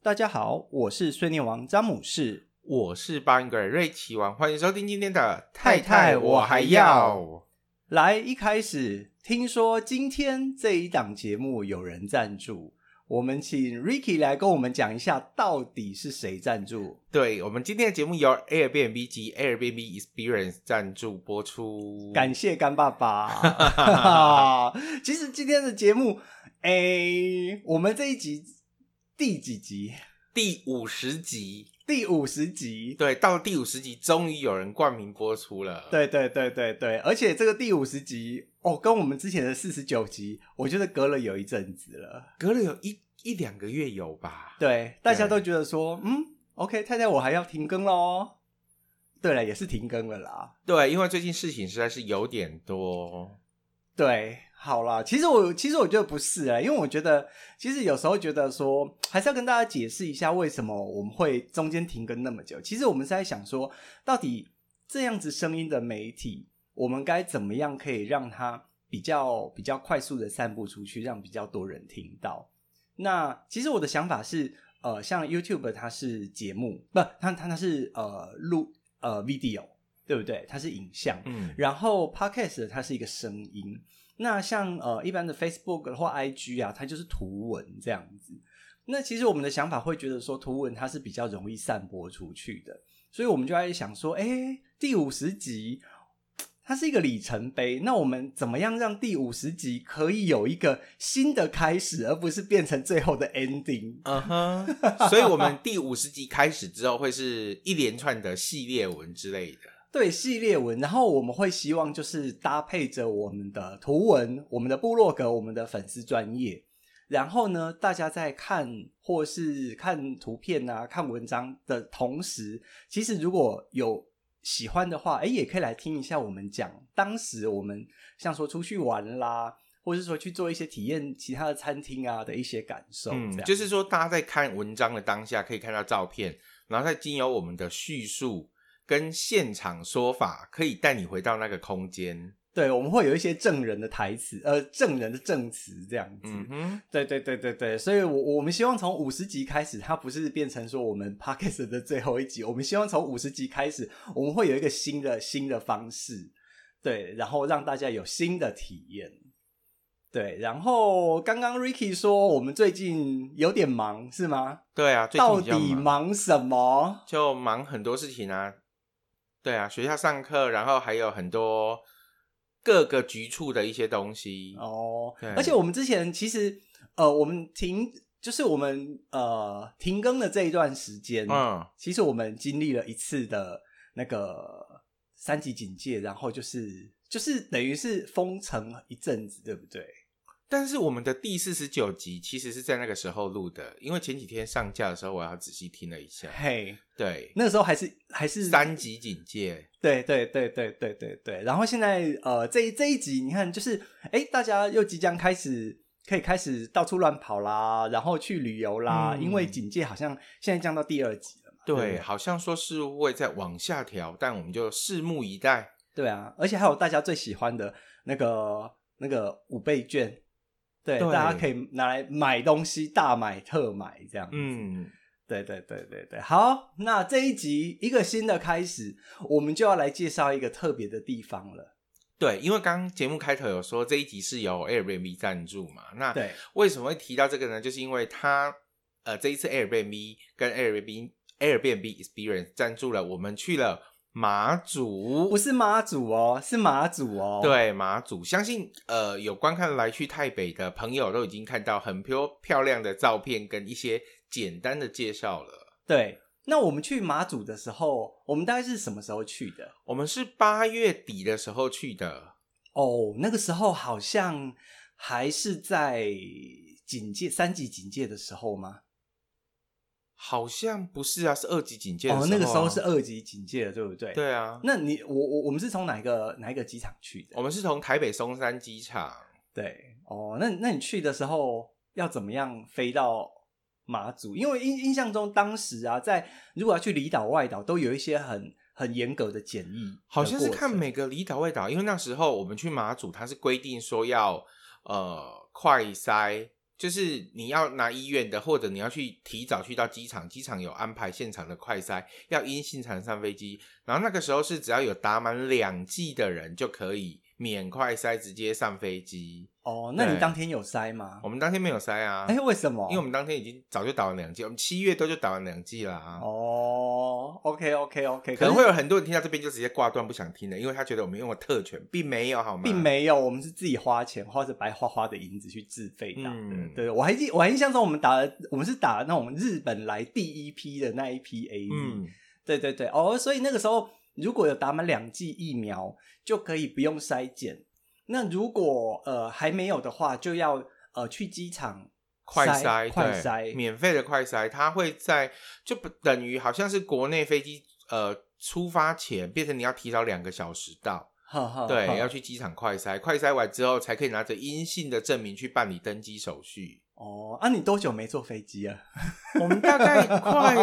大家好，我是睡念王詹姆士，我是巴恩格瑞奇王，欢迎收听今天的太太，我还要来一开始听说今天这一档节目有人赞助，我们请 Ricky 来跟我们讲一下到底是谁赞助。对我们今天的节目由 Airbnb 及 Airbnb Experience 赞助播出，感谢干爸爸。其实今天的节目，哎，我们这一集。第几集？第五十集，第五十集。对，到第五十集，终于有人冠名播出了。对对对对对，而且这个第五十集哦，跟我们之前的四十九集，我觉得隔了有一阵子了，隔了有一一两个月有吧？对，大家都觉得说，嗯，OK，太太我还要停更喽。对了，也是停更了啦。对，因为最近事情实在是有点多。对，好啦，其实我其实我觉得不是啊，因为我觉得其实有时候觉得说，还是要跟大家解释一下为什么我们会中间停更那么久。其实我们是在想说，到底这样子声音的媒体，我们该怎么样可以让它比较比较快速的散布出去，让比较多人听到。那其实我的想法是，呃，像 YouTube 它是节目，不，它它它是呃录呃 video。对不对？它是影像，嗯，然后 Podcast 它是一个声音。那像呃一般的 Facebook 或 IG 啊，它就是图文这样子。那其实我们的想法会觉得说，图文它是比较容易散播出去的，所以我们就在想说，哎，第五十集它是一个里程碑。那我们怎么样让第五十集可以有一个新的开始，而不是变成最后的 ending？嗯哼。所以我们第五十集开始之后，会是一连串的系列文之类的。对，系列文，然后我们会希望就是搭配着我们的图文、我们的部落格、我们的粉丝专业，然后呢，大家在看或是看图片啊、看文章的同时，其实如果有喜欢的话，哎，也可以来听一下我们讲当时我们像说出去玩啦，或是说去做一些体验其他的餐厅啊的一些感受。嗯，就是说大家在看文章的当下可以看到照片，然后再经由我们的叙述。跟现场说法可以带你回到那个空间，对，我们会有一些证人的台词，呃，证人的证词这样子，嗯哼，对对对对对，所以我，我我们希望从五十集开始，它不是变成说我们 Podcast 的最后一集，我们希望从五十集开始，我们会有一个新的新的方式，对，然后让大家有新的体验，对，然后刚刚 Ricky 说我们最近有点忙，是吗？对啊，最近到底忙什么？就忙很多事情啊。对啊，学校上课，然后还有很多各个局处的一些东西哦。而且我们之前其实呃，我们停就是我们呃停更的这一段时间，嗯，其实我们经历了一次的那个三级警戒，然后就是就是等于是封城一阵子，对不对？但是我们的第四十九集其实是在那个时候录的，因为前几天上架的时候，我要仔细听了一下。嘿、对，那个时候还是还是三级警戒。对对对对对对对。然后现在呃，这这一集你看，就是哎，大家又即将开始可以开始到处乱跑啦，然后去旅游啦，嗯、因为警戒好像现在降到第二级了嘛。对，对好像说是会再往下调，但我们就拭目以待。对啊，而且还有大家最喜欢的那个那个五倍券。对，对，大家可以拿来买东西，大买特买这样子。嗯，对对对对对。好，那这一集一个新的开始，我们就要来介绍一个特别的地方了。对，因为刚刚节目开头有说这一集是由 Airbnb 赞助嘛，那对，为什么会提到这个呢？就是因为他呃这一次 Airbnb 跟 Airbnb Airbnb Experience 赞助了，我们去了。马祖不是妈祖哦，是马祖哦。对，马祖，相信呃有观看来去台北的朋友都已经看到很漂漂亮的照片跟一些简单的介绍了。对，那我们去马祖的时候，我们大概是什么时候去的？我们是八月底的时候去的。哦，那个时候好像还是在警戒三级警戒的时候吗？好像不是啊，是二级警戒的时候、啊。哦，那个时候是二级警戒的，对不对？对啊。那你我我我们是从哪一个哪一个机场去的？我们是从台北松山机场。对，哦，那那你去的时候要怎么样飞到马祖？因为印印象中当时啊，在如果要去离岛外岛，都有一些很很严格的检疫。好像是看每个离岛外岛，因为那时候我们去马祖，它是规定说要呃快筛。就是你要拿医院的，或者你要去提早去到机场，机场有安排现场的快筛，要阴性才能上飞机。然后那个时候是只要有打满两剂的人就可以免快筛直接上飞机。哦，那你当天有塞吗？我们当天没有塞啊。哎、欸，为什么？因为我们当天已经早就打完两剂，我们七月多就打完两剂了啊。哦，OK OK OK，可能会有很多人听到这边就直接挂断不想听了，因为他觉得我们用了特权，并没有好吗？并没有，我们是自己花钱花着白花花的银子去自费打的。嗯、对，我还记，我还印象中我们打了，我们是打那种日本来第一批的那一批 AZ。嗯，对对对，哦，所以那个时候如果有打满两剂疫苗，就可以不用筛检。那如果呃还没有的话，就要呃去机场快筛，快筛，免费的快筛，它会在就不等于好像是国内飞机呃出发前变成你要提早两个小时到，呵呵对，呵要去机场快筛，快筛完之后才可以拿着阴性的证明去办理登机手续。哦，啊，你多久没坐飞机啊？我们大概快。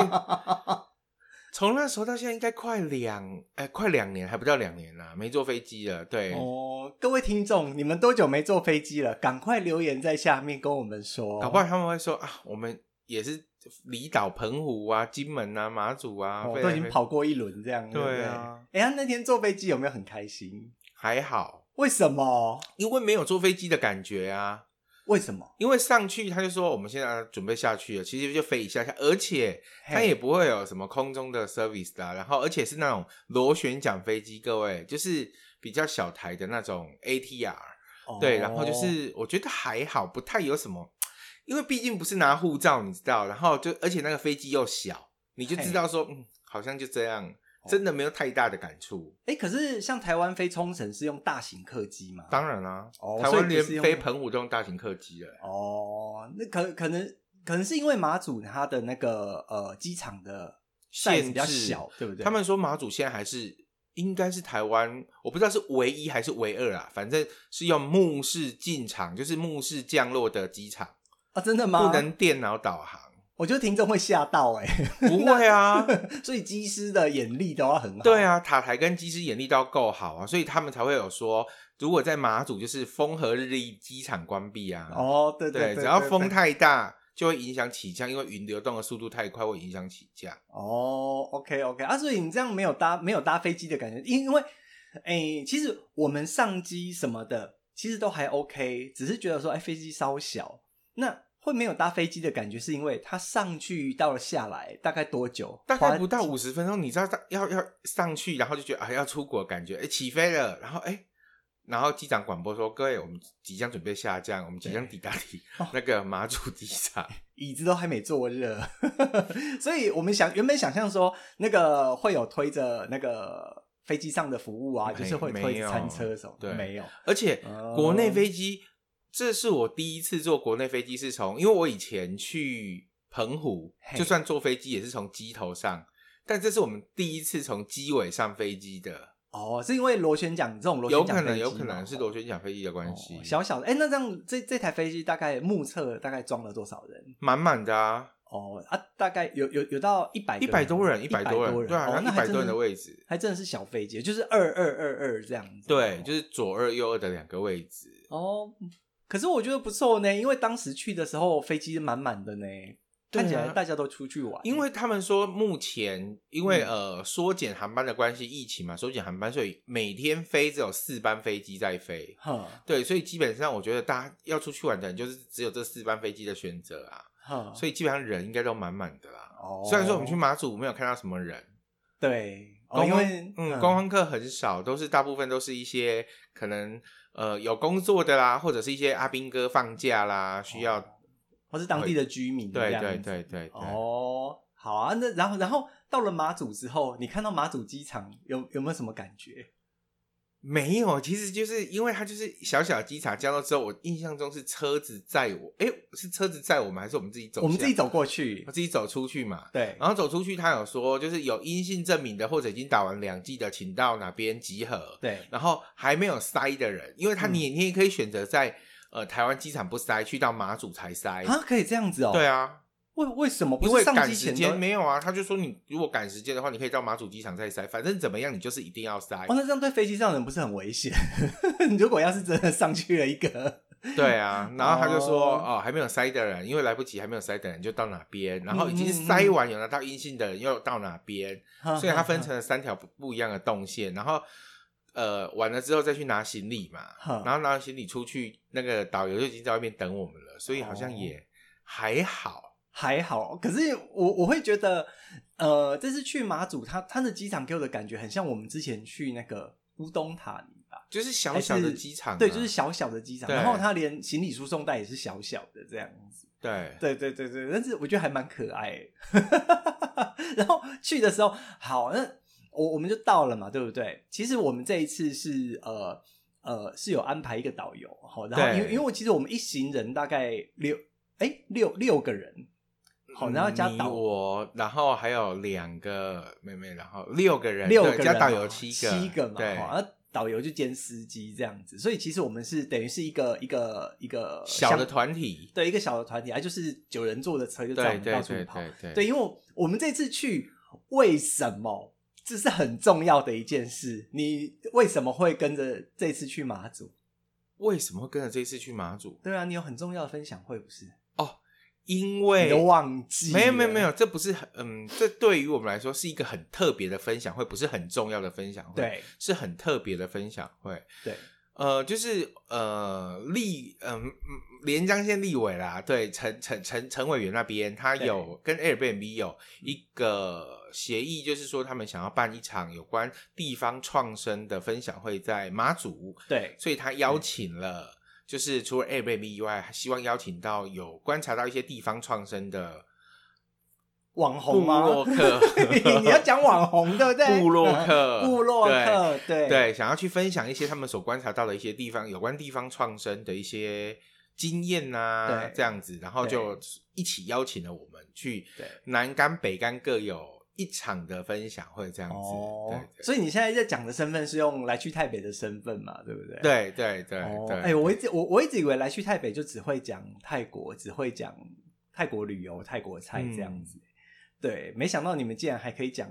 从那时候到现在，应该快两哎，快两年还不到两年了，没坐飞机了。对哦，各位听众，你们多久没坐飞机了？赶快留言在下面跟我们说。搞不好他们会说啊，我们也是离岛澎湖啊、金门啊、马祖啊，哦、都已经跑过一轮这样。对啊，哎呀，那天坐飞机有没有很开心？还好。为什么？因为没有坐飞机的感觉啊。为什么？因为上去他就说我们现在准备下去了，其实就飞一下下，而且它也不会有什么空中的 service 的，然后而且是那种螺旋桨飞机，各位就是比较小台的那种 ATR，哦，对，然后就是我觉得还好，不太有什么，因为毕竟不是拿护照，你知道，然后就而且那个飞机又小，你就知道说，嗯，好像就这样。真的没有太大的感触。哎、欸，可是像台湾飞冲绳是用大型客机吗？当然啦、啊哦，台湾连飞澎湖都用大型客机了。哦，那可可能可能是因为马祖它的那个呃机场的限制比较小，对不对？他们说马祖现在还是应该是台湾，我不知道是唯一还是唯二啊，反正是用目视进场，就是目视降落的机场啊，真的吗？不能电脑导航。我觉得听众会吓到哎、欸，不会啊，所以机师的眼力都要很好。对啊，塔台跟机师眼力都要够好啊，所以他们才会有说，如果在马祖就是风和日丽，机场关闭啊。哦，对对对，对，对，只要风太大就会影响起降，因为云流动的速度太快会影响起降。哦，OK OK 啊，所以你这样没有搭没有搭飞机的感觉，因因为哎、欸，其实我们上机什么的其实都还 OK，只是觉得说哎飞机稍小那。会没有搭飞机的感觉，是因为它上去到了下来大概多久？大概不到五十分钟。你知道，要要上去，然后就觉得啊要出国感觉，哎起飞了，然后哎，然后机长广播说：“各位，我们即将准备下降，我们即将抵达 那个马祖机场，椅子都还没坐热。”所以我们想原本想象说那个会有推着那个飞机上的服务啊，就是会推餐车什么，对，没有。而且国内飞机。这是我第一次坐国内飞机，是从因为我以前去澎湖，就算坐飞机也是从机头上，但这是我们第一次从机尾上飞机的。哦，是因为螺旋桨这种螺旋有可能有可能是螺旋桨飞机的关系。哦、小小的，哎，那这样这这台飞机大概目测大概装了多少人？满满的啊！哦啊，大概有有有到一百一百多人，一百多人，对啊，一百多人的位置，还真的是小飞机，就是二二二二这样子。对，就是左二右二的两个位置。哦。可是我觉得不错呢，因为当时去的时候飞机满满的呢，看起来大家都出去玩。因为他们说目前因为、嗯、呃缩减航班的关系，疫情嘛，缩减航班，所以每天飞只有四班飞机在飞。哈，对，所以基本上我觉得大家要出去玩的人就是只有这四班飞机的选择啊。哈，所以基本上人应该都满满的啦。哦，虽然说我们去马祖没有看到什么人，对，哦、因为嗯，观光客很少，都是大部分都是一些可能。呃，有工作的啦，或者是一些阿兵哥放假啦，需要，或是当地的居民。对对对对对。哦，好啊，那然后然后到了马祖之后，你看到马祖机场有有没有什么感觉？没有，其实就是因为它就是小小的机场，降落之后，我印象中是车子载我，哎，是车子载我们，还是我们自己走？我们自己走过去，我自己走出去嘛。对，然后走出去，他有说，就是有阴性证明的或者已经打完两剂的，请到哪边集合。对，然后还没有塞的人，因为他你、嗯、你也可以选择在呃台湾机场不塞，去到马祖才塞啊，可以这样子哦。对啊。为为什么不因为上赶时间没有啊？他就说你如果赶时间的话，你可以到马祖机场再塞，反正怎么样你就是一定要塞。哦，那这样对飞机上的人不是很危险？你如果要是真的上去了一个，对啊，然后他就说哦，哦，还没有塞的人，因为来不及，还没有塞的人就到哪边，然后已经塞完有拿到阴性的人又到哪边，所以他分成了三条不不一样的动线，然后呃完了之后再去拿行李嘛，嗯，然后拿行李出去，那个导游就已经在外面等我们了，所以好像也还好。还好，可是我我会觉得，呃，这次去马祖，他他的机场给我的感觉很像我们之前去那个乌东塔尼吧，就是小小的机场，啊，对，就是小小的机场，然后他连行李输送带也是小小的这样子，对，对对对对，但是我觉得还蛮可爱。然后去的时候，好，那我我们就到了嘛，对不对？其实我们这一次是呃呃是有安排一个导游，好，然后因为因为其实我们一行人大概六哎六六个人。好，然后加导我，然后还有两个妹妹，然后六个人，六个人加导游七个，七个嘛。对，然后导游就兼司机这样子，所以其实我们是等于是一个一个一个小的团体，对，一个小的团体，啊，就是九人坐的车就这样到处跑。对，因为我们这次去，为什么这是很重要的一件事？你为什么会跟着这次去马祖？为什么会跟着这次去马祖？对啊，你有很重要的分享会不是？哦。因为你都忘记没有没有没有，这不是很嗯，这对于我们来说是一个很特别的分享会，不是很重要的分享会，对，是很特别的分享会，对，呃，就是呃立嗯连江县立委啦，对，陈陈陈陈委员那边他有跟 Airbnb 有一个协议，就是说他们想要办一场有关地方创生的分享会在马祖，对，所以他邀请了。就是除了 Airbnb 以外，还希望邀请到有观察到一些地方创生的网红吗？部落客，你要讲网红对不对？布洛克，布洛克，对对，对，想要去分享一些他们所观察到的一些地方有关地方创生的一些经验啊，对，这样子，然后就一起邀请了我们去，对，南干北干各有。一场的分享会这样子，哦、对，对，所以你现在在讲的身份是用来去台北的身份嘛，对不对？对对对对。哎、哦欸，我一直我我一直以为来去台北就只会讲泰国，只会讲泰国旅游、泰国菜这样子、嗯。对，没想到你们竟然还可以讲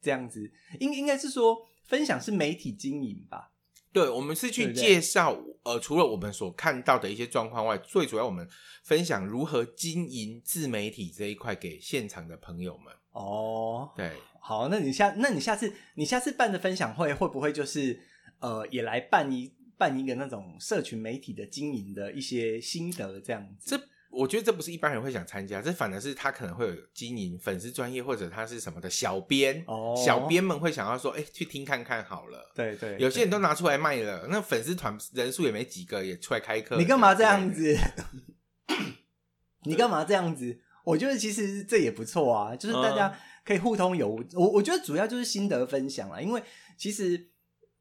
这样子，应应该是说分享是媒体经营吧？对，我们是去介绍，呃，除了我们所看到的一些状况外，最主要我们分享如何经营自媒体这一块给现场的朋友们。哦，对，好，那你下，那你下次，你下次办的分享会会不会就是，呃，也来办一办一个那种社群媒体的经营的一些心得这样子？这我觉得这不是一般人会想参加，这反而是他可能会有经营粉丝专业或者他是什么的小编，哦，小编们会想要说，哎，去听看看好了。对对，有些人都拿出来卖了，那粉丝团人数也没几个，也出来开课。你干嘛这样子？你干嘛这样子？我觉得其实这也不错啊，就是大家可以互通有无。嗯、我我觉得主要就是心得分享啦，因为其实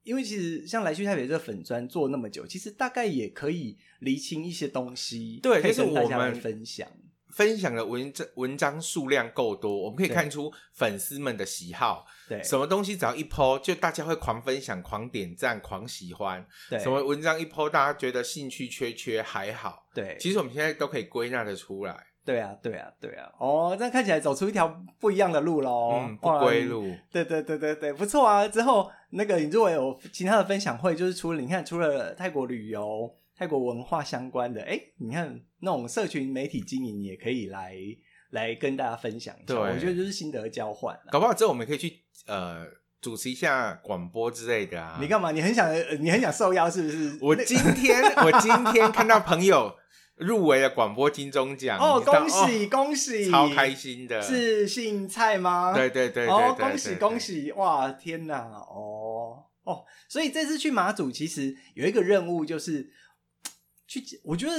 因为其实像来去台北这个粉砖做那么久，其实大概也可以厘清一些东西，对，可以跟大家来分享。分享的文章文章数量够多，我们可以看出粉丝们的喜好。对，什么东西只要一 po，就大家会狂分享、狂点赞、狂喜欢。对，什么文章一 po，大家觉得兴趣缺缺还好。对，其实我们现在都可以归纳的出来。对啊，对啊，对啊，哦，这样看起来走出一条不一样的路喽，嗯，不归路。对对对对对，不错啊。之后那个，你如果有其他的分享会，就是除了你看，除了泰国旅游、泰国文化相关的，哎，你看那种社群媒体经营，也可以来来跟大家分享一下。对，我觉得就是心得交换。搞不好之后我们可以去呃主持一下广播之类的啊。你干嘛？你很想你很想受邀是不是？我今天我今天看到朋友。入围了广播金钟奖哦，恭喜、哦、恭喜，超开心的，是姓蔡吗？对对对，对，哦，恭喜恭喜，哇，天哪，哦哦，所以这次去马祖其实有一个任务，就是去，我觉得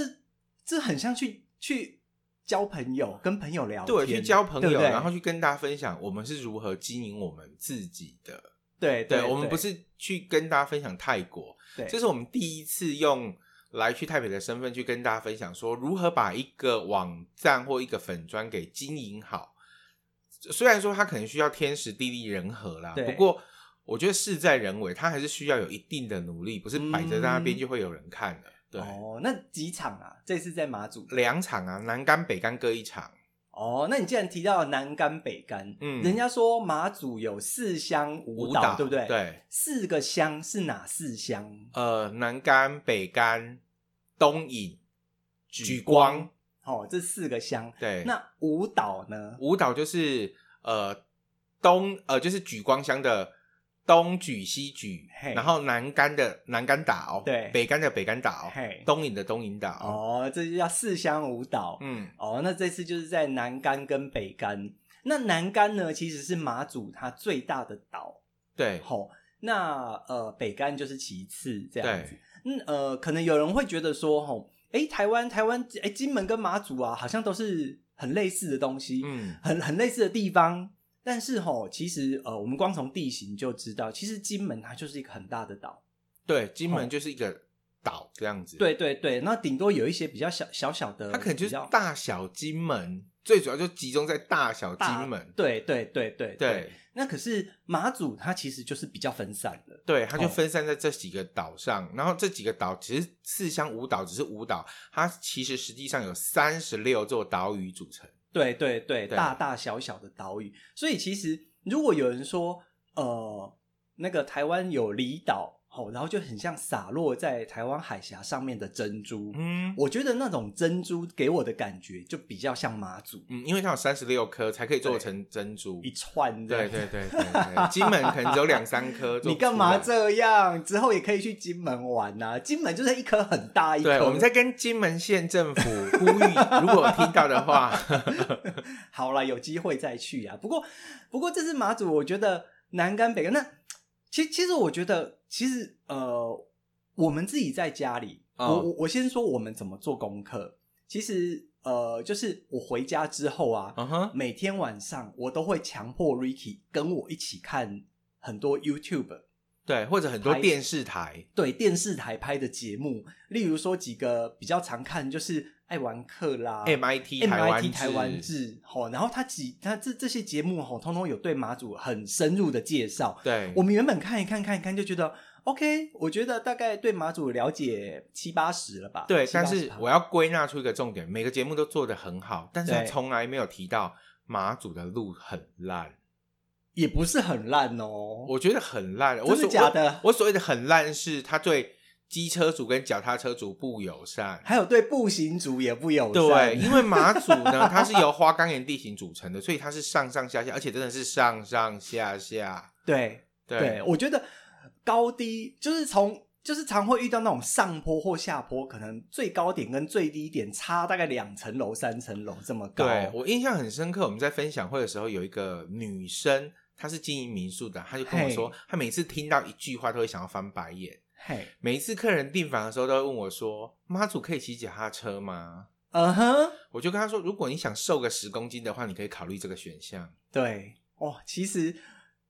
这很像去去交朋友，跟朋友聊天，对，去交朋友，然后去跟大家分享我们是如何经营我们自己的。对对，我们不是去跟大家分享泰国，对，这是我们第一次用来去台北的身份去跟大家分享，说如何把一个网站或一个粉砖给经营好。虽然说它可能需要天时地利人和啦，不过我觉得事在人为，它还是需要有一定的努力，不是摆在那边就会有人看的。嗯、对哦，那几场啊？这次在马祖两场啊，南竿北竿各一场。哦，那你既然提到南竿北竿，嗯，人家说马祖有四乡五岛，对不对？对，四个乡是哪四乡？呃，南竿、北竿、东引、举光。哦，这四个乡。对，那五岛呢？五岛就是呃东呃就是举光乡的东举西举，然后南竿的南竿岛，对，北竿的北竿岛，东引的东引岛。哦，这就叫四乡五岛。嗯，哦，那这次就是在南竿跟北竿。那南竿呢，其实是马祖它最大的岛。对，好，那呃北竿就是其次这样子。嗯呃，可能有人会觉得说，吼。哎，台湾台湾，哎，金门跟马祖啊，好像都是很类似的东西，嗯，很很类似的地方。但是吼，其实呃，我们光从地形就知道，其实金门它就是一个很大的岛。对，金门就是一个岛这样子。对对对，那顶多有一些比较小小小的，它可能就是大小金门，最主要就集中在大小金门。对对对对对。那可是马祖，它其实就是比较分散的，对，它就分散在这几个岛上。哦、然后这几个岛其实四乡五岛只是五岛，它其实实际上有三十六座岛屿组成。对对对，对大大小小的岛屿。所以其实如果有人说，呃，那个台湾有离岛。哦，然后就很像洒落在台湾海峡上面的珍珠。嗯，我觉得那种珍珠给我的感觉就比较像马祖。嗯，因为它有三十六颗才可以做成珍珠一串。对对对对对，金门可能只有两三颗。你干嘛这样？之后也可以去金门玩呐、啊。金门就是一颗很大一颗。对，我们在跟金门县政府呼吁，如果听到的话 好了，有机会再去啊。不过，不过这是马祖，我觉得南竿北竿那。其其实我觉得，其实呃，我们自己在家里，哦、我我我先说我们怎么做功课。其实呃，就是我回家之后啊，每天晚上我都会强迫 Ricky 跟我一起看很多 YouTube，对，或者很多电视台，对电视台拍的节目，例如说几个比较常看就是。爱玩客啦，MIT MIT 台湾志，吼，然后他几他这这些节目吼，通通有对马祖很深入的介绍。对，我们原本看一看看一看就觉得 OK，我觉得大概对马祖了解七八十了吧。对，但是我要归纳出一个重点，每个节目都做得很好，但是他从来没有提到马祖的路很烂，也不是很烂哦，我觉得很烂。我是假的？我所谓的很烂是他对。机车族跟脚踏车族不友善，还有对步行族也不友善。对，因为马祖呢，它是由花岗岩地形组成的，所以它是上上下下，而且真的是上上下下。对对，对，我觉得高低就是从就是常会遇到那种上坡或下坡，可能最高点跟最低点差大概两层楼、三层楼这么高。对，我印象很深刻，我们在分享会的时候，有一个女生，她是经营民宿的，她就跟我说，嘿她每次听到一句话都会想要翻白眼。嘿每一次客人订房的时候，都会问我说：“妈祖可以骑脚踏车吗？”嗯哼、uh，huh. 我就跟他说：“如果你想瘦个十公斤的话，你可以考虑这个选项。”对，哦，其实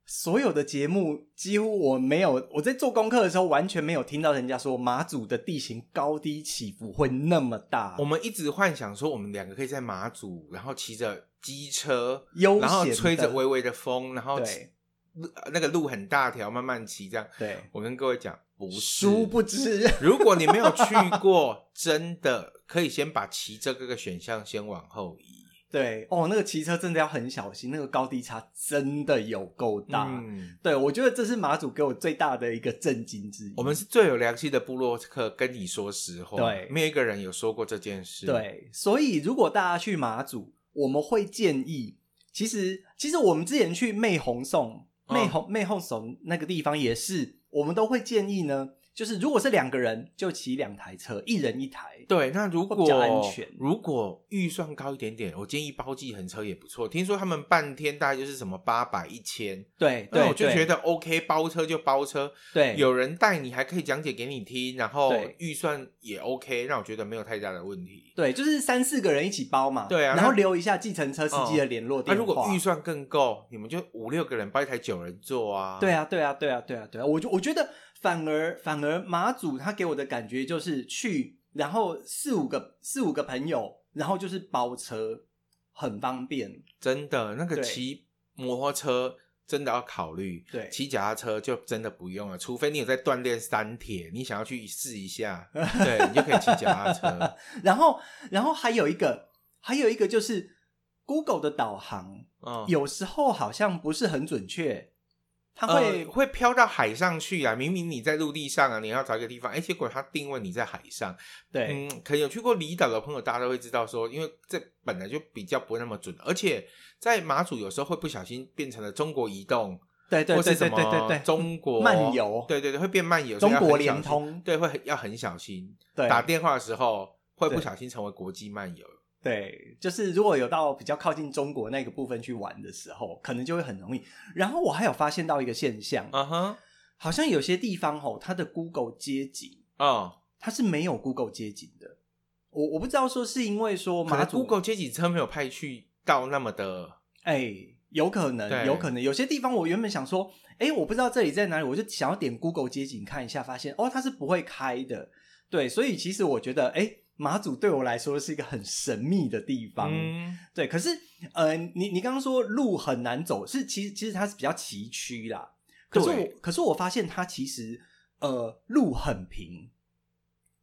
所有的节目几乎我没有，我在做功课的时候完全没有听到人家说马祖的地形高低起伏会那么大。我们一直幻想说，我们两个可以在马祖，然后骑着机车，然后吹着微微的风，然后对那个路很大条，慢慢骑这样。对，我跟各位讲。不是，殊不知，如果你没有去过，真的可以先把骑这个个选项先往后移。对，哦，那个骑车真的要很小心，那个高低差真的有够大。嗯，对，我觉得这是马祖给我最大的一个震惊之一。我们是最有良心的部落客，跟你说实话，对，没有一个人有说过这件事。对，所以如果大家去马祖，我们会建议，其实其实我们之前去媚红送湄红魅红手那个地方也是。我们都会建议呢，就是如果是两个人，就骑两台车，一人一台。对，那如果比较安全如果预算高一点点，我建议包计程车也不错。听说他们半天大概就是什么八百一千，对对我就觉得得 OK，包车就包车，对，有人带你还可以讲解给你听，然后预算也 OK，让我觉得没有太大的问题。对，就是三四个人一起包嘛。对啊然后留一下计程车司机的联络电话。那、如果预算更够，你们就五六个人包一台九人座啊。对啊，对啊，对啊，对啊，对啊，我就我觉得反而反而马祖他给我的感觉就是去，然后四五个四五个朋友，然后就是包车，很方便。真的那个骑摩托车真的要考虑，对骑脚踏车就真的不用了，除非你有在锻炼三铁，你想要去试一下，对你就可以骑脚踏车。然后然后还有一个还有一个就是 Google 的导航，嗯，有时候好像不是很准确，它会、呃、会飘到海上去啊！明明你在陆地上啊，你要找一个地方，哎，结果它定位你在海上。对、嗯，可能有去过离岛的朋友，大家都会知道说，因为这本来就比较不那么准，而且在马祖有时候会不小心变成了中国移动，对对对对对对对，中国漫游，对对对，会变漫游，中国联通，对，会很要很小心。对打电话的时候会不小心成为国际漫游。对，就是如果有到比较靠近中国那个部分去玩的时候，可能就会很容易。然后我还有发现到一个现象，嗯哼，好像有些地方吼，它的 Google 街景，哦，它是没有 Google 街景的。我我不知道说是因为说马祖 Google 街景车没有派去到那么的，哎，有可能，有可能有些地方我原本想说，哎，我不知道这里在哪里，我就想要点 Google 街景看一下，发现哦，它是不会开的。对，所以其实我觉得，哎。马祖对我来说是一个很神秘的地方，嗯，对。可是，呃，你你刚刚说路很难走，是其实其实它是比较崎岖啦。可是我可是我发现它其实呃路很平。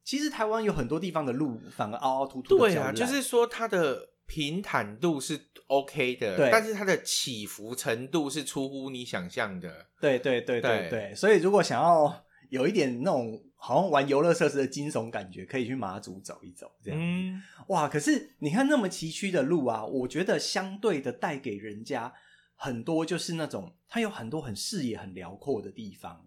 其实台湾有很多地方的路反而凹凹凸凸的。对啊，就是说它的平坦度是 OK 的，但是它的起伏程度是出乎你想象的。对对对对对对，所以如果想要有一点那种好像玩游乐设施的惊悚感觉，可以去马祖走一走，这样。嗯，哇！可是你看那么崎岖的路啊，我觉得相对的带给人家很多，就是那种它有很多很视野很辽阔的地方。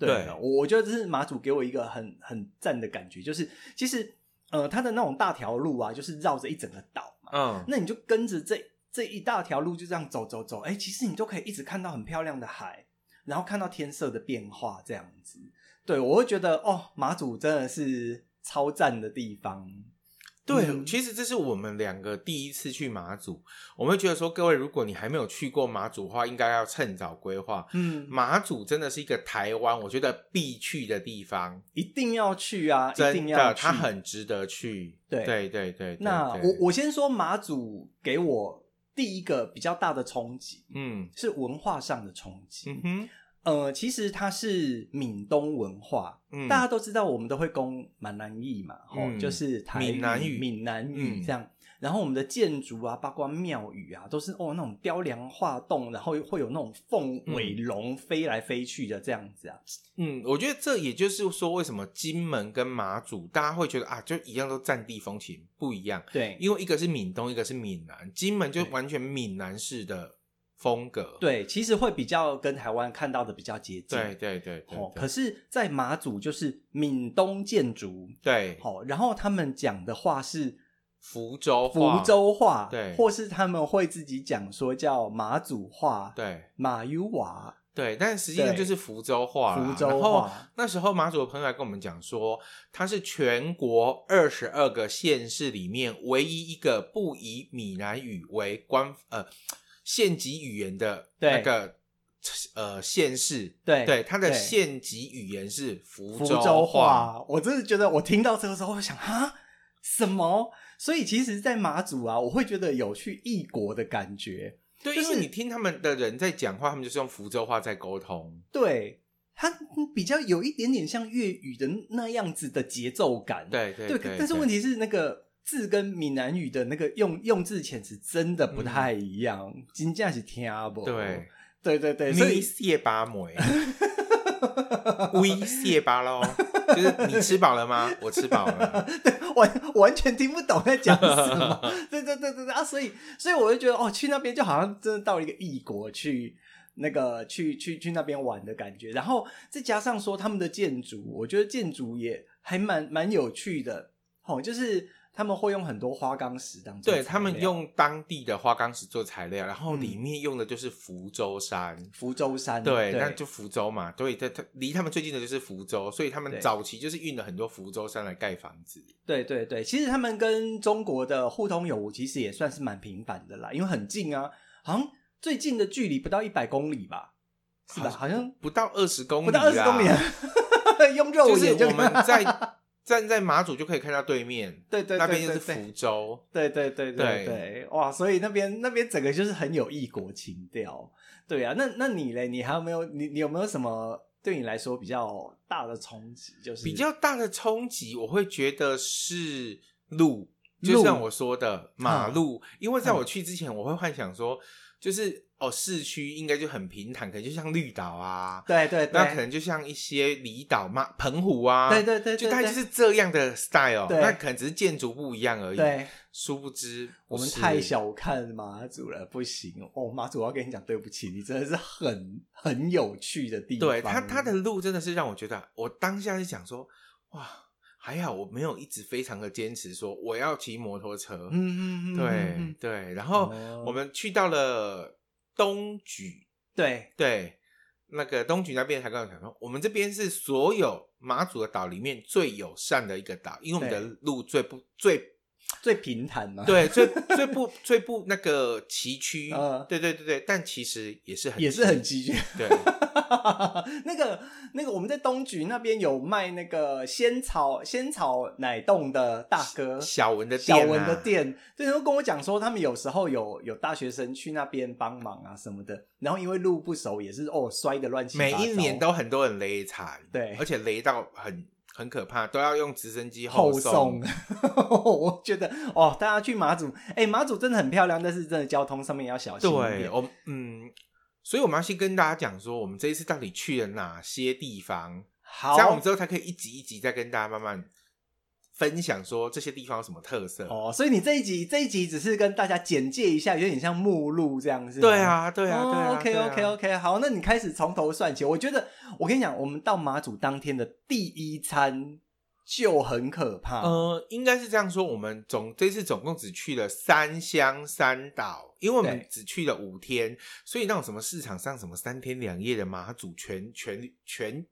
对，我我觉得这是马祖给我一个很很赞的感觉，就是其实呃，它的那种大条路啊，就是绕着一整个岛嘛。嗯，那你就跟着这这一大条路就这样走走走，哎，其实你就可以一直看到很漂亮的海，然后看到天色的变化，这样子。对，我会觉得哦，马祖真的是超赞的地方。对，嗯其实这是我们两个第一次去马祖，我们会觉得说，各位如果你还没有去过马祖的话，应该要趁早规划。嗯，马祖真的是一个台湾我觉得必去的地方，一定要去啊！一真的，定要去。它很值得去。对对对对，那对我我先说马祖给我第一个比较大的冲击，嗯是文化上的冲击。嗯哼，呃，其实它是闽东文化，嗯。大家都知道，我们都会讲闽南语嘛，吼、嗯就是台闽南语闽南语嗯。这样。然后我们的建筑啊，包括庙宇啊，都是哦那种雕梁画栋，然后会有那种凤尾龙飞来飞去的这样子啊。嗯，我觉得这也就是说，为什么金门跟马祖大家会觉得啊，就一样都占地风情不一样，对，因为一个是闽东，一个是闽南，金门就完全闽南式的风格。对，其实会比较跟台湾看到的比较接近。对对对对哦，可是，在马祖就是闽东建筑，对，好、然后他们讲的话是福州话福州话，对或是他们会自己讲说叫马祖话，对马 U 瓦，对，但实际上就是福州话。福州然后话，那时候马祖的朋友来跟我们讲说，它是全国二十二个县市里面唯一一个不以闽南语为官呃县级语言的那个呃县市。对对，它的县级语言是福福州州话。我真的觉得，我听到这个时候，我想啊，什么？所以其实，在马祖啊，我会觉得有去异国的感觉。对，就是因为你听他们的人在讲话，他们就是用福州话在沟通。对，它比较有一点点像粤语的那样子的节奏感。对对对，但是问题是那个字跟闽南语的那个用用字遣词真的不太一样，真正是听不。对对对对，所以你谢巴梅，微谢巴喽，就是你吃饱了吗？我吃饱了。完完全听不懂在讲什么。对对对对对啊！所以所以我就觉得哦，去那边就好像真的到了一个异国去。那个去去去那边玩的感觉，然后再加上说他们的建筑，我觉得建筑也还蛮蛮有趣的，哦，就是他们会用很多花岗石当做，对他们用当地的花岗石做材料，然后里面用的就是福州山，嗯、福州山，对，那就福州嘛，对，他他离他们最近的就是福州，所以他们早期就是运了很多福州山来盖房子，对对对，其实他们跟中国的互通有无，其实也算是蛮频繁的啦，因为很近啊，好像。最近的距离不到一百公里吧，是吧？好像不到二十公里，不到二十公里，用肉眼就是我们在站在马祖就可以看到对面，对对，那边就是福州，对对对对对，哇！所以那边那边整个就是很有异国情调，对啊。那那你嘞？你还有没有？你你有没有什么对你来说比较大的冲击？就是比较大的冲击，我会觉得是路，就像我说的马路，因为在我去之前，我会幻想说。就是哦，市区应该就很平坦，可能就像绿岛啊，对对对，那可能就像一些离岛嘛，澎湖啊，对对对，就大概就是这样的 style，那可能只是建筑不一样而已。对，殊不知我们太小看马祖了，不行哦，马祖我要跟你讲，对不起，你真的是很很有趣的地方。对他他的路真的是让我觉得，我当下是想说，哇，还好我没有一直非常的坚持说我要骑摩托车。嗯嗯嗯，对对，然后我们去到了。东莒，对。对，那个东莒那边，还跟我讲说，我们这边是所有马祖的岛里面最友善的一个岛，因为我们的路最不最最平坦嘛，对，最最不最不那个崎岖，呃、对对对对，但其实也是很也是很崎岖，对。那 个那个，我们在东局那边有卖那个仙草仙草奶冻的大哥小文的店、啊、小文的店，对，然后跟我讲说，他们有时候有有大学生去那边帮忙啊什么的，然后因为路不熟，也是哦摔的乱七八糟，每一年都很多人雷惨，对，而且雷到很很可怕，都要用直升机后送。我觉得哦，大家去马祖，哎，马祖真的很漂亮，但是真的交通上面也要小心。对，我嗯。所以我们要先跟大家讲说，我们这一次到底去了哪些地方，好，这样我们之后才可以一集一集再跟大家慢慢分享说这些地方有什么特色。哦，所以你这一集这一集只是跟大家简介一下，有点像目录这样子。对啊，对啊，对啊。哦、OK OK OK，好，那你开始从头算起。我觉得，我跟你讲，我们到马祖当天的第一餐。就很可怕。呃，应该是这样说，我们总这次总共只去了三乡三岛，因为我们只去了五天，所以那种什么市场上什么三天两夜的马祖全全全全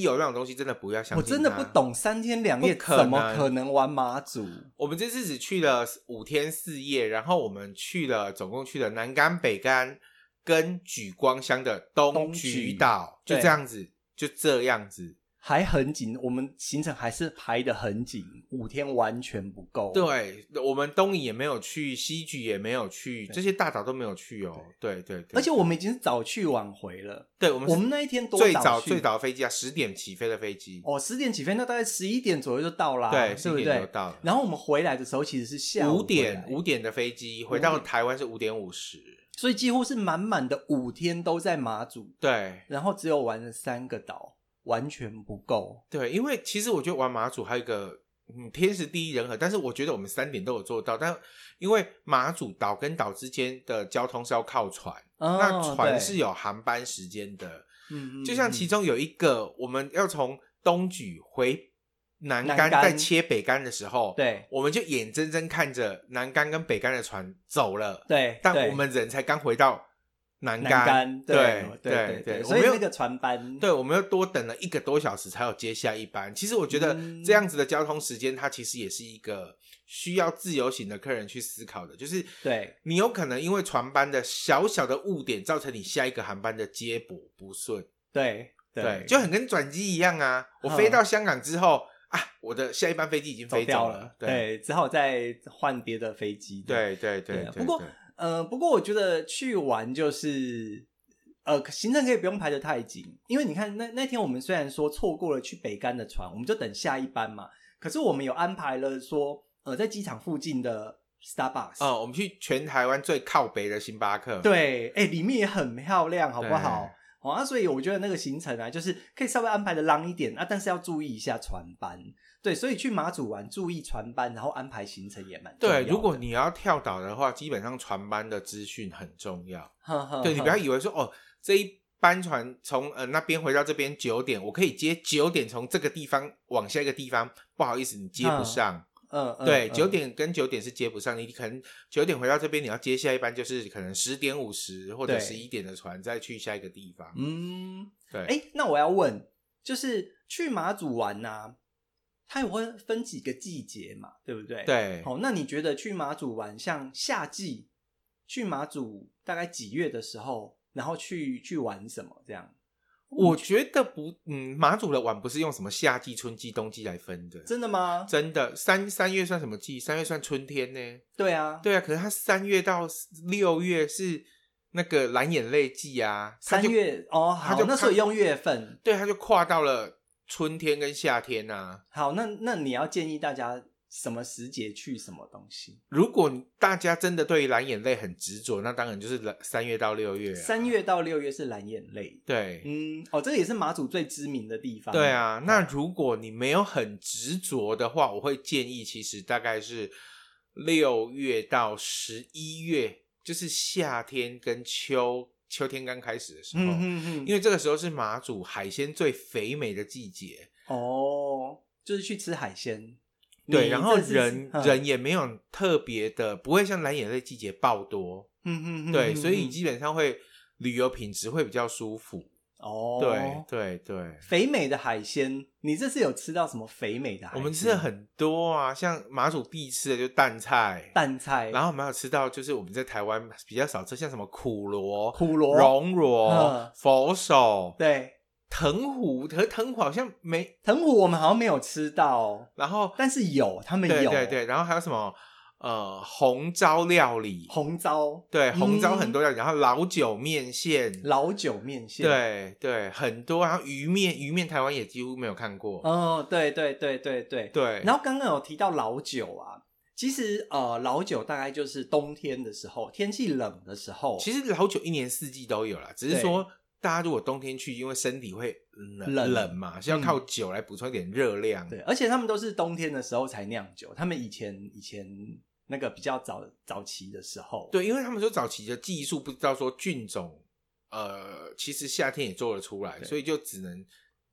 有那种东西，真的不要相信。我真的不懂三天两夜怎么可能玩马祖？我们这次只去了五天四夜，然后我们去了总共去了南竿、北竿跟举光乡的东莒岛，就这样子，就这样子。还很紧，我们行程还是排的很紧，五天完全不够。对，我们东引也没有去，西莒也没有去，这些大岛都没有去哦。对对对，而且我们已经是早去晚回了。对，我们我们那一天多最早最早的飞机啊，十点起飞的飞机。哦，十点起飞，那大概十一点左右就到啦。对，十一点就到了。然后我们回来的时候其实是下午五点五点的飞机，回到台湾是五点五十，所以几乎是满满的五天都在马祖。对，然后只有玩了三个岛。完全不够，对，因为其实我觉得玩马祖还有一个嗯天时地利人和，但是我觉得我们三点都有做到，但因为马祖岛跟岛之间的交通是要靠船，哦、那船是有航班时间的，嗯，就像其中有一个我们要从东莒回南竿在切北竿的时候，对，我们就眼睁睁看着南竿跟北竿的船走了，对，但我们人才刚回到。南竿，对对对对，所以那个船班，对，我们又多等了一个多小时才有接下一班。其实我觉得这样子的交通时间，它其实也是一个需要自由行的客人去思考的，就是对你有可能因为船班的小小的误点，造成你下一个航班的接驳不顺。对对，就很跟转机一样啊！我飞到香港之后啊，我的下一班飞机已经飞走了，对，只好再换别的飞机。对对对，不过。呃，不过我觉得去玩就是，呃，行程可以不用排得太紧，因为你看那那天我们虽然说错过了去北干的船，我们就等下一班嘛。可是我们有安排了说，呃，在机场附近的 Starbucks，哦，我们去全台湾最靠北的星巴克，对，哎，里面也很漂亮，好不好？哦，啊，所以我觉得那个行程啊，就是可以稍微安排的浪一点啊，但是要注意一下船班。对，所以去马祖玩，注意船班，然后安排行程也蛮重要。对，如果你要跳岛的话，基本上船班的资讯很重要。呵呵呵对，你不要以为说哦，这一班船从呃那边回到这边九点，我可以接九点从这个地方往下一个地方，不好意思，你接不上。嗯，嗯对，嗯九点跟九点是接不上，你可能九点回到这边，你要接下一班就是可能十点五十或者十一点的船，再去下一个地方。嗯，对。哎，那我要问，就是去马祖玩呐、啊，它也会分几个季节嘛，对不对？对。好，那你觉得去马祖玩，像夏季去马祖大概几月的时候，然后去去玩什么这样？我觉得不，嗯，马祖的碗不是用什么夏季、春季、冬季来分的，真的吗？真的，三三月算什么季？三月算春天呢？对啊，对啊，可是它三月到六月是那个蓝眼泪季啊，三月哦，好，那所以用月份，对，它就跨到了春天跟夏天啊。好，那那你要建议大家。什么时节去什么东西？如果大家真的对于蓝眼泪很执着，那当然就是三月到六月啊。三月到六月是蓝眼泪。对，嗯，哦，这个也是马祖最知名的地方。对啊，那如果你没有很执着的话，我会建议，其实大概是六月到十一月，就是夏天跟秋秋天刚开始的时候。嗯哼哼，因为这个时候是马祖海鲜最肥美的季节。哦，就是去吃海鲜。对，然后人、嗯、人也没有特别的，不会像蓝眼泪季节爆多，嗯嗯嗯，对，所以基本上会旅游品质会比较舒服。哦，对对对，肥美的海鲜，你这次有吃到什么肥美的海鲜？我们吃了很多啊，像马祖必吃的就是淡菜，淡菜，然后我们还有吃到就是我们在台湾比较少吃，像什么苦螺、苦螺、龙螺、嗯、佛手，对。藤壶，可是藤壶好像没藤壶，我们好像没有吃到。然后，但是有，他们有，对对对。然后还有什么？呃，红糟料理，红糟，对，嗯、红糟很多料理。然后老酒面线，老酒面线，对对，很多。然后鱼面，鱼面台湾也几乎没有看过。哦，对对对对对对。然后刚刚有提到老酒啊，其实呃，老酒大概就是冬天的时候，天气冷的时候。其实老酒一年四季都有啦，只是说。大家如果冬天去，因为身体会冷冷，冷嘛，是要靠酒来补充一点热量，嗯。对，而且他们都是冬天的时候才酿酒。他们以前以前那个比较早早期的时候，对，因为他们说早期的技术不知道说菌种，呃，其实夏天也做得出来，所以就只能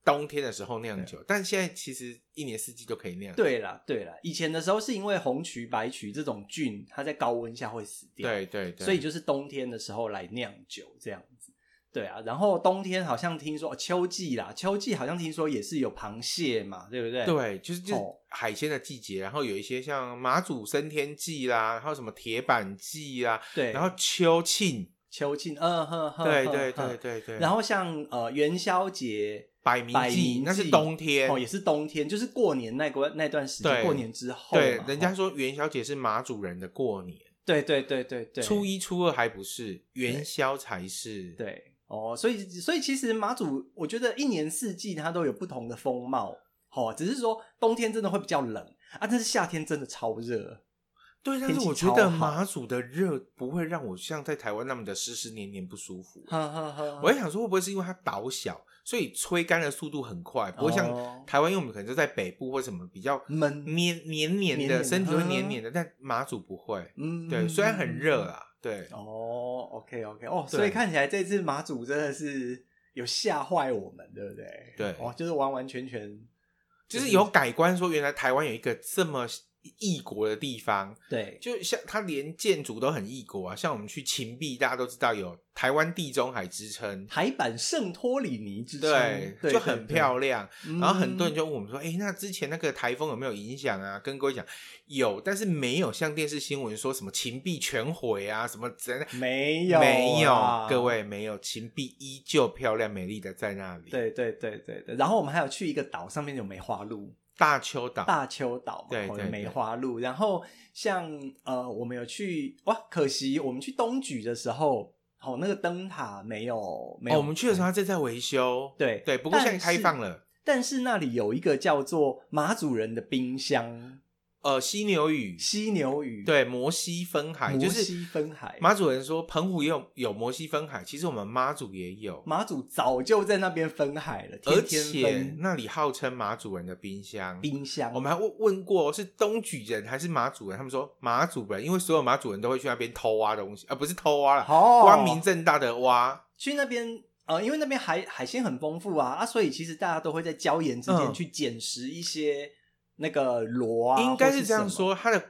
冬天的时候酿酒。但现在其实一年四季都可以酿。对啦，对啦，以前的时候是因为红曲、白曲这种菌，它在高温下会死掉，对对对，所以就是冬天的时候来酿酒这样子。对啊，然后冬天好像听说秋季啦，秋季好像听说也是有螃蟹嘛，对不对？对，就是就是海鲜的季节，哦、然后有一些像马祖升天祭啦，然后什么铁板祭啦，对，然后秋庆，秋庆，嗯哼哼，对对对对对，然后像呃元宵节、摆暝祭，那是冬天哦，也是冬天，就是过年那个那段时间，过年之后，对，人家说元宵节是马祖人的过年，对对对对对，初一初二还不是，元宵才是，对。对哦，所以所以其实马祖，我觉得一年四季它都有不同的风貌，哦，只是说冬天真的会比较冷啊，但是夏天真的超热。对，但是我觉得马祖的热不会让我像在台湾那么的湿湿黏黏不舒服。我在想说，会不会是因为它岛小，所以吹干的速度很快，不会像台湾，因为我们可能就在北部或什么比较闷黏黏黏的，身体会黏黏的，但马祖不会。嗯，对，虽然很热啦。对。哦，OK OK 哦，所以看起来这次马祖真的是有吓坏我们，对不对？对，哦，就是完完全全就是、就是有改观，说原来台湾有一个这么异国的地方，对，就像它连建筑都很异国啊。像我们去琴壁，大家都知道有台湾地中海之称，台版圣托里尼之称，对，就很漂亮。对对对，然后很多人就问我们说：“哎、那之前那个台风有没有影响啊？”跟各位讲，有，但是没有像电视新闻说什么琴壁全毁啊，什么怎样？没有，没有，各位没有，琴壁依旧漂亮美丽的在那里。对对对对对。然后我们还有去一个岛，上面有梅花鹿。大丘岛，大丘岛嘛，对，对，对，梅花鹿。然后像呃，我们有去哇，可惜我们去东莒的时候，哦，那个灯塔没有没有、哦。我们去的时候它正在维修，对对。不过现在开放了。但是那里有一个叫做马祖人的冰箱，呃，犀牛屿，犀牛屿，对，摩西分海，摩就是西分海。马祖人说澎湖也有有摩西分海，其实我们马祖也有，马祖早就在那边分海了，而且那里号称马祖人的冰箱。冰箱。我们还问问过是东莒人还是马祖人，他们说马祖人，因为所有马祖人都会去那边偷挖东西，而、呃、不是偷挖了，哦，光明正大的挖。去那边，呃，因为那边海海鲜很丰富啊，啊，所以其实大家都会在礁岩之间去捡拾一些那个螺啊，应该是这样说，它的。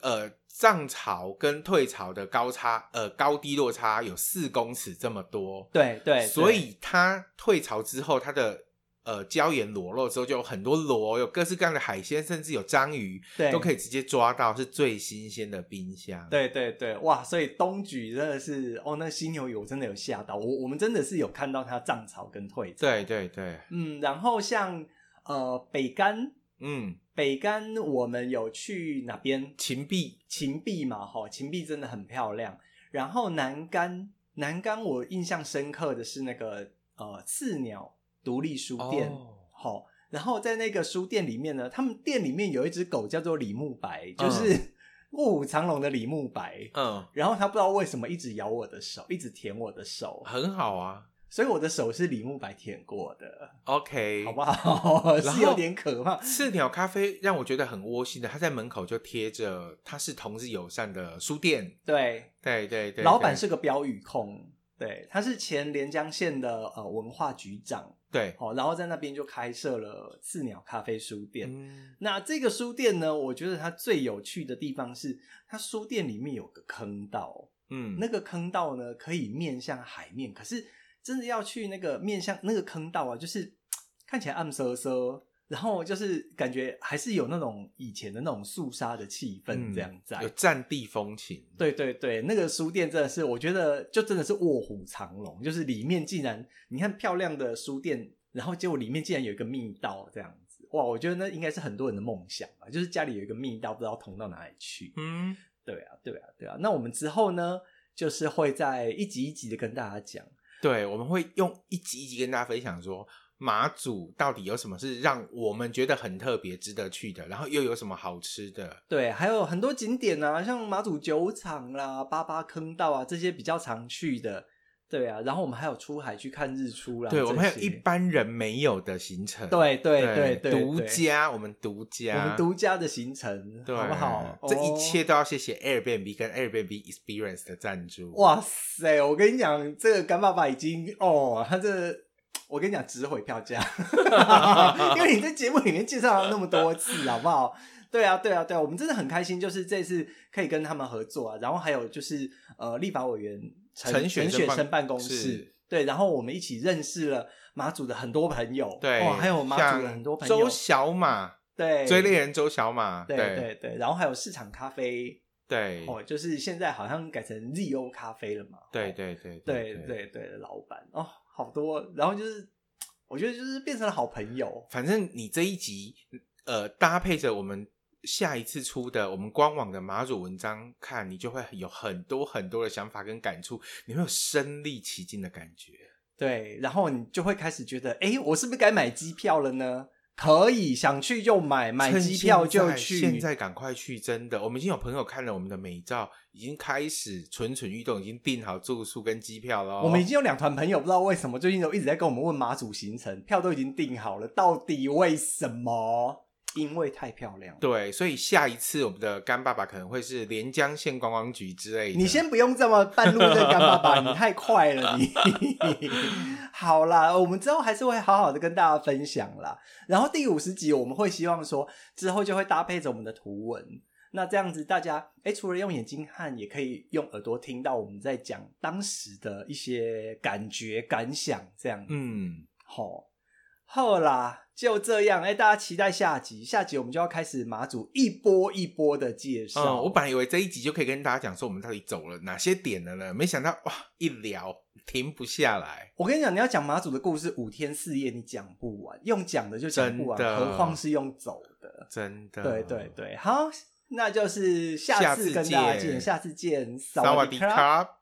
呃，涨潮跟退潮的高差，呃，高低落差有四公尺这么多。对对，所以它退潮之后，它的呃礁岩裸露之后，就有很多螺，有各式各样的海鲜，甚至有章鱼，对，都可以直接抓到，是最新鲜的冰箱。对对对，哇！所以东莒真的是哦，那犀牛屿我真的有吓到我，我们真的是有看到它涨潮跟退潮。对对对，嗯，然后像呃北竿，嗯。北竿我们有去哪边？秦壁，秦壁嘛，哈，秦壁真的很漂亮。然后南竿，南竿我印象深刻的是那个呃刺鸟独立书店，好、哦。然后在那个书店里面呢，他们店里面有一只狗叫做李慕白，就是 卧虎藏龙的李慕白。嗯，然后他不知道为什么一直咬我的手，一直舔我的手，很好啊。所以我的手是李慕白舔过的，OK，好不好？是有点可怕。赤鸟咖啡让我觉得很窝心的，他在门口就贴着，他是同志友善的书店。对，对，对，对，老板是个标语控，对，他是前连江县的呃文化局长，对，好，然后在那边就开设了赤鸟咖啡书店。嗯，那这个书店呢，我觉得它最有趣的地方是，它书店里面有个坑道，嗯，那个坑道呢可以面向海面，可是。真的要去那个面向那个坑道啊，就是 看起来暗飕飕，然后就是感觉还是有那种以前的那种肃杀的气氛这样在，嗯、有战地风情。对对对，那个书店真的是，我觉得就真的是卧虎藏龙，就是里面竟然你看漂亮的书店，然后结果里面竟然有一个密道这样子，哇！我觉得那应该是很多人的梦想吧，就是家里有一个密道，不知道通到哪里去。嗯，对啊，对啊，对啊。那我们之后呢，就是会在一集一集的跟大家讲。对，我们会用一集一集跟大家分享说，马祖到底有什么是让我们觉得很特别、值得去的，然后又有什么好吃的。对，还有很多景点啊，像马祖酒厂啦、八八坑道啊这些比较常去的。对啊，然后我们还有出海去看日出啦。对，我们还有一般人没有的行程。对对对对，独家，我们独家，我们独家的行程，对好不好？这一切都要谢谢 Airbnb 跟 Airbnb Experience 的赞助。哇塞，我跟你讲，这个干爸爸已经哦，他这个、我跟你讲，值回票价，因为你在节目里面介绍了那么多次，好不好？对啊，对啊，对啊，我们真的很开心，就是这次可以跟他们合作啊。然后还有就是呃，立法委员。陈雪生办公室，对，然后我们一起认识了马祖的很多朋友，对，哦，还有马祖的很多朋友，周小马，对，追猎人周小马，对对对对，然后还有市场咖啡，对，哦，就是现在好像改成 ZO 咖啡了嘛，对对对对对对，老板哦，好多，然后就是我觉得就是变成了好朋友，反正你这一集呃搭配着我们。下一次出的我们官网的马祖文章看，你就会有很多很多的想法跟感触，你会有身历其境的感觉。对，然后你就会开始觉得，哎，我是不是该买机票了呢？可以，想去就买，买机票就去。现在赶快去，真的，我们已经有朋友看了我们的美照，已经开始蠢蠢欲动，已经订好住宿跟机票了。我们已经有两团朋友，不知道为什么最近都一直在跟我们问马祖行程，票都已经订好了，到底为什么？因为太漂亮，对，所以下一次我们的干爸爸可能会是连江县观光局之类的。你先不用这么半路的干爸爸，你太快了，你。好啦，我们之后还是会好好的跟大家分享啦。然后第五十集我们会希望说，之后就会搭配着我们的图文，那这样子大家哎除了用眼睛看，也可以用耳朵听到我们在讲当时的一些感觉感想，这样。嗯，好。好啦，就这样。哎、欸，大家期待下集。下集我们就要开始马祖一波一波的介绍。嗯，我本来以为这一集就可以跟大家讲说我们到底走了哪些点了呢？没想到哇，一聊停不下来。我跟你讲，你要讲马祖的故事五天四夜，你讲不完，用讲的就讲不完，何况是用走的。真的，对对对。好，那就是下次跟大家见，下次见，萨瓦迪卡。